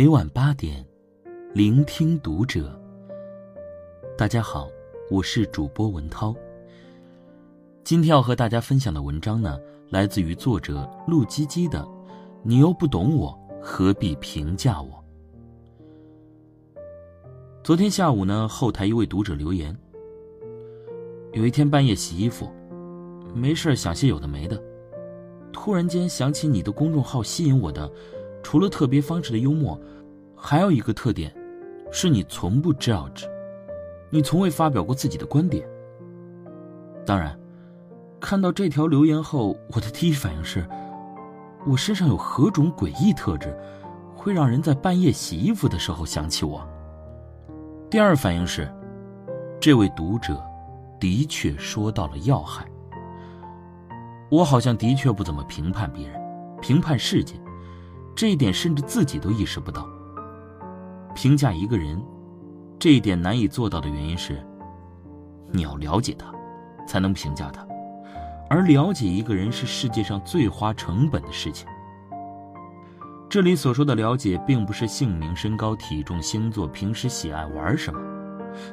每晚八点，聆听读者。大家好，我是主播文涛。今天要和大家分享的文章呢，来自于作者陆基基的。你又不懂我，何必评价我？昨天下午呢，后台一位读者留言：有一天半夜洗衣服，没事想些有的没的，突然间想起你的公众号吸引我的，除了特别方式的幽默，还有一个特点，是你从不 judge，你从未发表过自己的观点。当然，看到这条留言后，我的第一反应是。我身上有何种诡异特质，会让人在半夜洗衣服的时候想起我？第二反应是，这位读者的确说到了要害。我好像的确不怎么评判别人，评判世界，这一点甚至自己都意识不到。评价一个人，这一点难以做到的原因是，你要了解他，才能评价他。而了解一个人是世界上最花成本的事情。这里所说的了解，并不是姓名、身高、体重、星座、平时喜爱玩什么、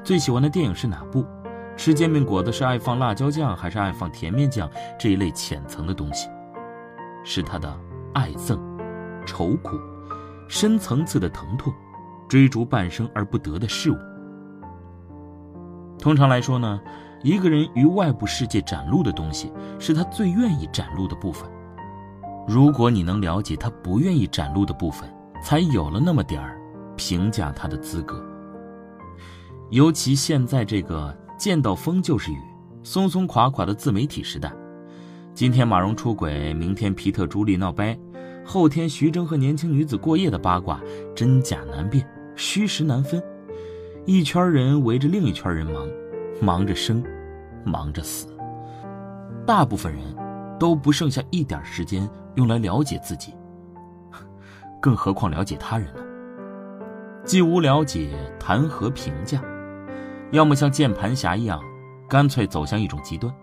最喜欢的电影是哪部、吃煎饼果子是爱放辣椒酱还是爱放甜面酱这一类浅层的东西，是他的爱憎、愁苦、深层次的疼痛、追逐半生而不得的事物。通常来说呢。一个人与外部世界展露的东西，是他最愿意展露的部分。如果你能了解他不愿意展露的部分，才有了那么点儿评价他的资格。尤其现在这个见到风就是雨、松松垮垮的自媒体时代，今天马蓉出轨，明天皮特朱莉闹掰，后天徐峥和年轻女子过夜的八卦，真假难辨，虚实难分，一圈人围着另一圈人忙。忙着生，忙着死，大部分人都不剩下一点时间用来了解自己，更何况了解他人呢？既无了解，谈何评价？要么像键盘侠一样，干脆走向一种极端：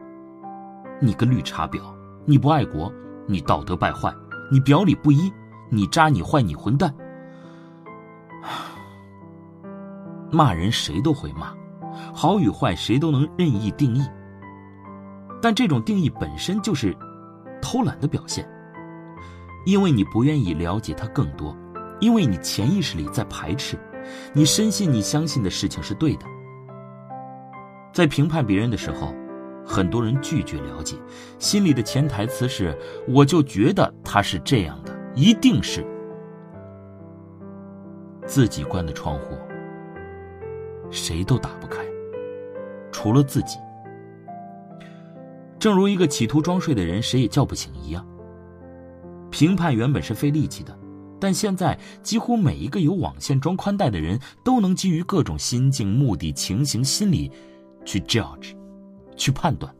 你个绿茶婊，你不爱国，你道德败坏，你表里不一，你渣，你坏，你混蛋。骂人谁都会骂。好与坏，谁都能任意定义。但这种定义本身就是偷懒的表现，因为你不愿意了解他更多，因为你潜意识里在排斥，你深信你相信的事情是对的。在评判别人的时候，很多人拒绝了解，心里的潜台词是：我就觉得他是这样的，一定是自己关的窗户，谁都打不开。除了自己，正如一个企图装睡的人谁也叫不醒一样。评判原本是费力气的，但现在几乎每一个有网线装宽带的人都能基于各种心境、目的、情形、心理，去 judge，去判断。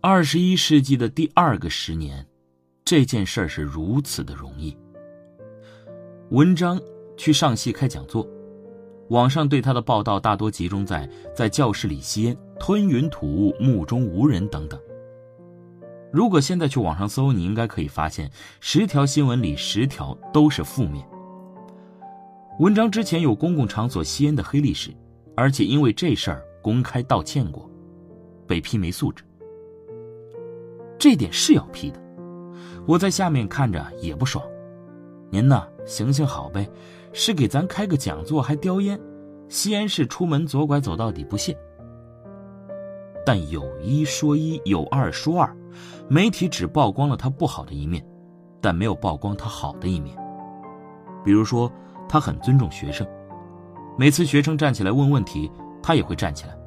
二十一世纪的第二个十年，这件事儿是如此的容易。文章去上戏开讲座。网上对他的报道大多集中在在教室里吸烟、吞云吐雾、目中无人等等。如果现在去网上搜，你应该可以发现，十条新闻里十条都是负面。文章之前有公共场所吸烟的黑历史，而且因为这事儿公开道歉过，被批没素质。这点是要批的，我在下面看着也不爽。您呢，行行好呗。是给咱开个讲座还叼烟，吸烟是出门左拐走到底不谢。但有一说一，有二说二，媒体只曝光了他不好的一面，但没有曝光他好的一面。比如说，他很尊重学生，每次学生站起来问问题，他也会站起来。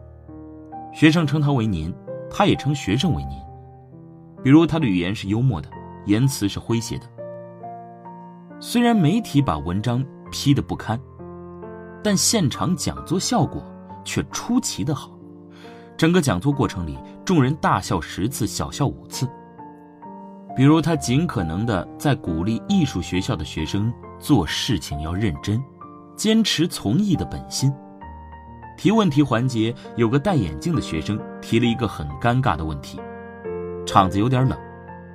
学生称他为您，他也称学生为您。比如他的语言是幽默的，言辞是诙谐的。虽然媒体把文章。批的不堪，但现场讲座效果却出奇的好。整个讲座过程里，众人大笑十次，小笑五次。比如他尽可能的在鼓励艺术学校的学生做事情要认真，坚持从艺的本心。提问题环节，有个戴眼镜的学生提了一个很尴尬的问题，场子有点冷，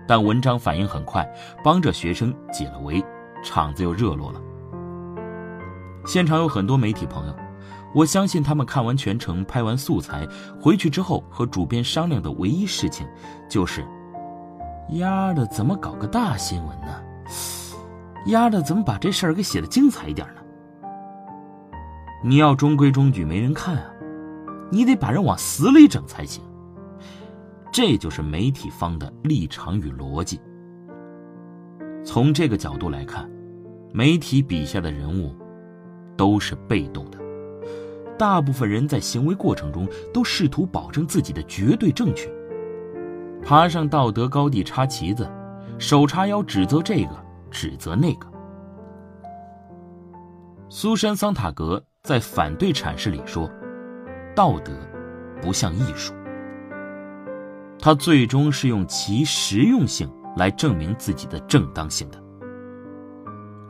但文章反应很快，帮着学生解了围，场子又热络了。现场有很多媒体朋友，我相信他们看完全程、拍完素材回去之后，和主编商量的唯一事情，就是：丫的怎么搞个大新闻呢？丫的怎么把这事儿给写的精彩一点呢？你要中规中矩，没人看啊！你得把人往死里整才行。这就是媒体方的立场与逻辑。从这个角度来看，媒体笔下的人物都是被动的。大部分人在行为过程中都试图保证自己的绝对正确，爬上道德高地插旗子，手叉腰指责这个指责那个。苏珊·桑塔格在反对阐释里说：“道德不像艺术。”他最终是用其实用性来证明自己的正当性的。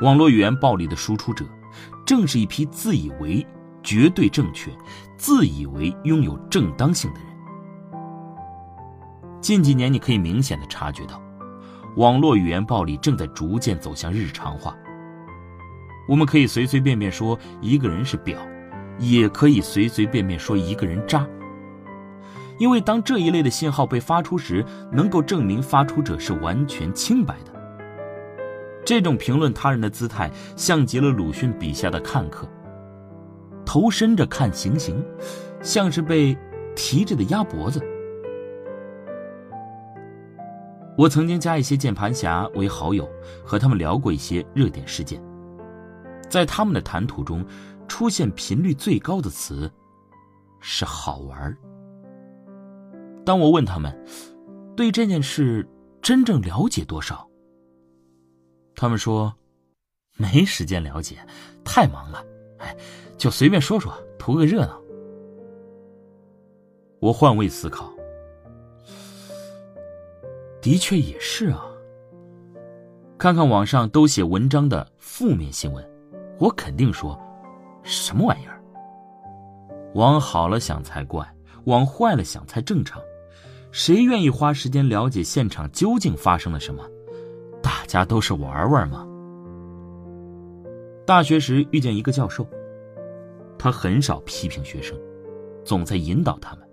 网络语言暴力的输出者，正是一批自以为绝对正确、自以为拥有正当性的人。近几年，你可以明显的察觉到，网络语言暴力正在逐渐走向日常化。我们可以随随便便说一个人是婊，也可以随随便便说一个人渣。因为当这一类的信号被发出时，能够证明发出者是完全清白的。这种评论他人的姿态，像极了鲁迅笔下的看客，头伸着看行刑，像是被提着的鸭脖子。我曾经加一些键盘侠为好友，和他们聊过一些热点事件，在他们的谈吐中，出现频率最高的词是“好玩”。当我问他们对这件事真正了解多少，他们说没时间了解，太忙了，哎，就随便说说，图个热闹。我换位思考，的确也是啊。看看网上都写文章的负面新闻，我肯定说什么玩意儿。往好了想才怪，往坏了想才正常。谁愿意花时间了解现场究竟发生了什么？大家都是玩玩嘛。大学时遇见一个教授，他很少批评学生，总在引导他们。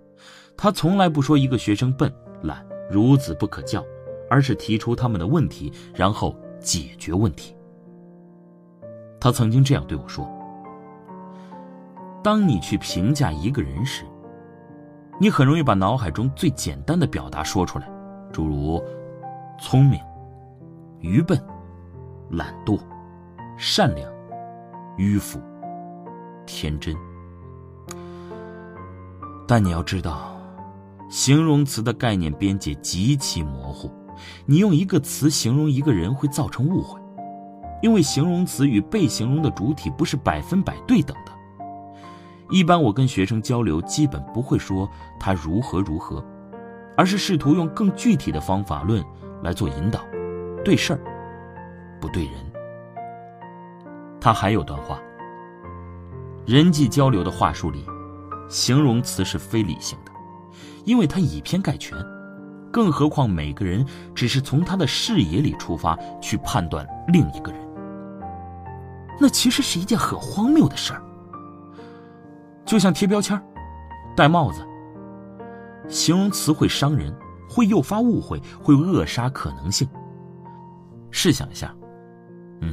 他从来不说一个学生笨、懒、孺子不可教，而是提出他们的问题，然后解决问题。他曾经这样对我说：“当你去评价一个人时。”你很容易把脑海中最简单的表达说出来，诸如聪明、愚笨、懒惰、善良、迂腐、天真。但你要知道，形容词的概念边界极其模糊，你用一个词形容一个人会造成误会，因为形容词与被形容的主体不是百分百对等的。一般我跟学生交流，基本不会说他如何如何，而是试图用更具体的方法论来做引导，对事儿，不对人。他还有段话：人际交流的话术里，形容词是非理性的，因为它以偏概全，更何况每个人只是从他的视野里出发去判断另一个人，那其实是一件很荒谬的事儿。就像贴标签、戴帽子，形容词会伤人，会诱发误会，会扼杀可能性。试想一下，嗯，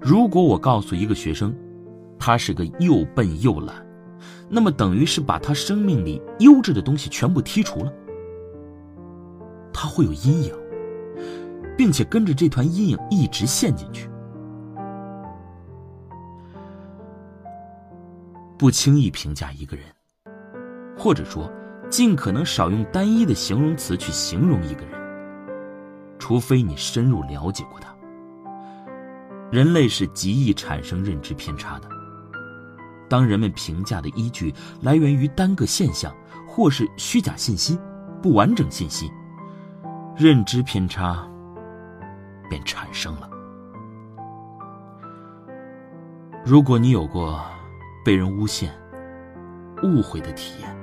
如果我告诉一个学生，他是个又笨又懒，那么等于是把他生命里优质的东西全部剔除了，他会有阴影，并且跟着这团阴影一直陷进去。不轻易评价一个人，或者说，尽可能少用单一的形容词去形容一个人，除非你深入了解过他。人类是极易产生认知偏差的。当人们评价的依据来源于单个现象，或是虚假信息、不完整信息，认知偏差便产生了。如果你有过。被人诬陷、误会的体验，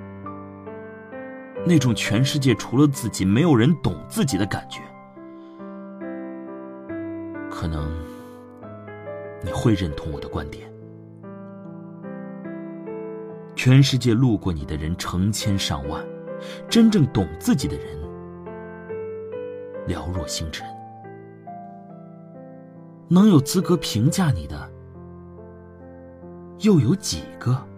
那种全世界除了自己没有人懂自己的感觉，可能你会认同我的观点，全世界路过你的人成千上万，真正懂自己的人寥若星辰。能有资格评价你的，又有几个？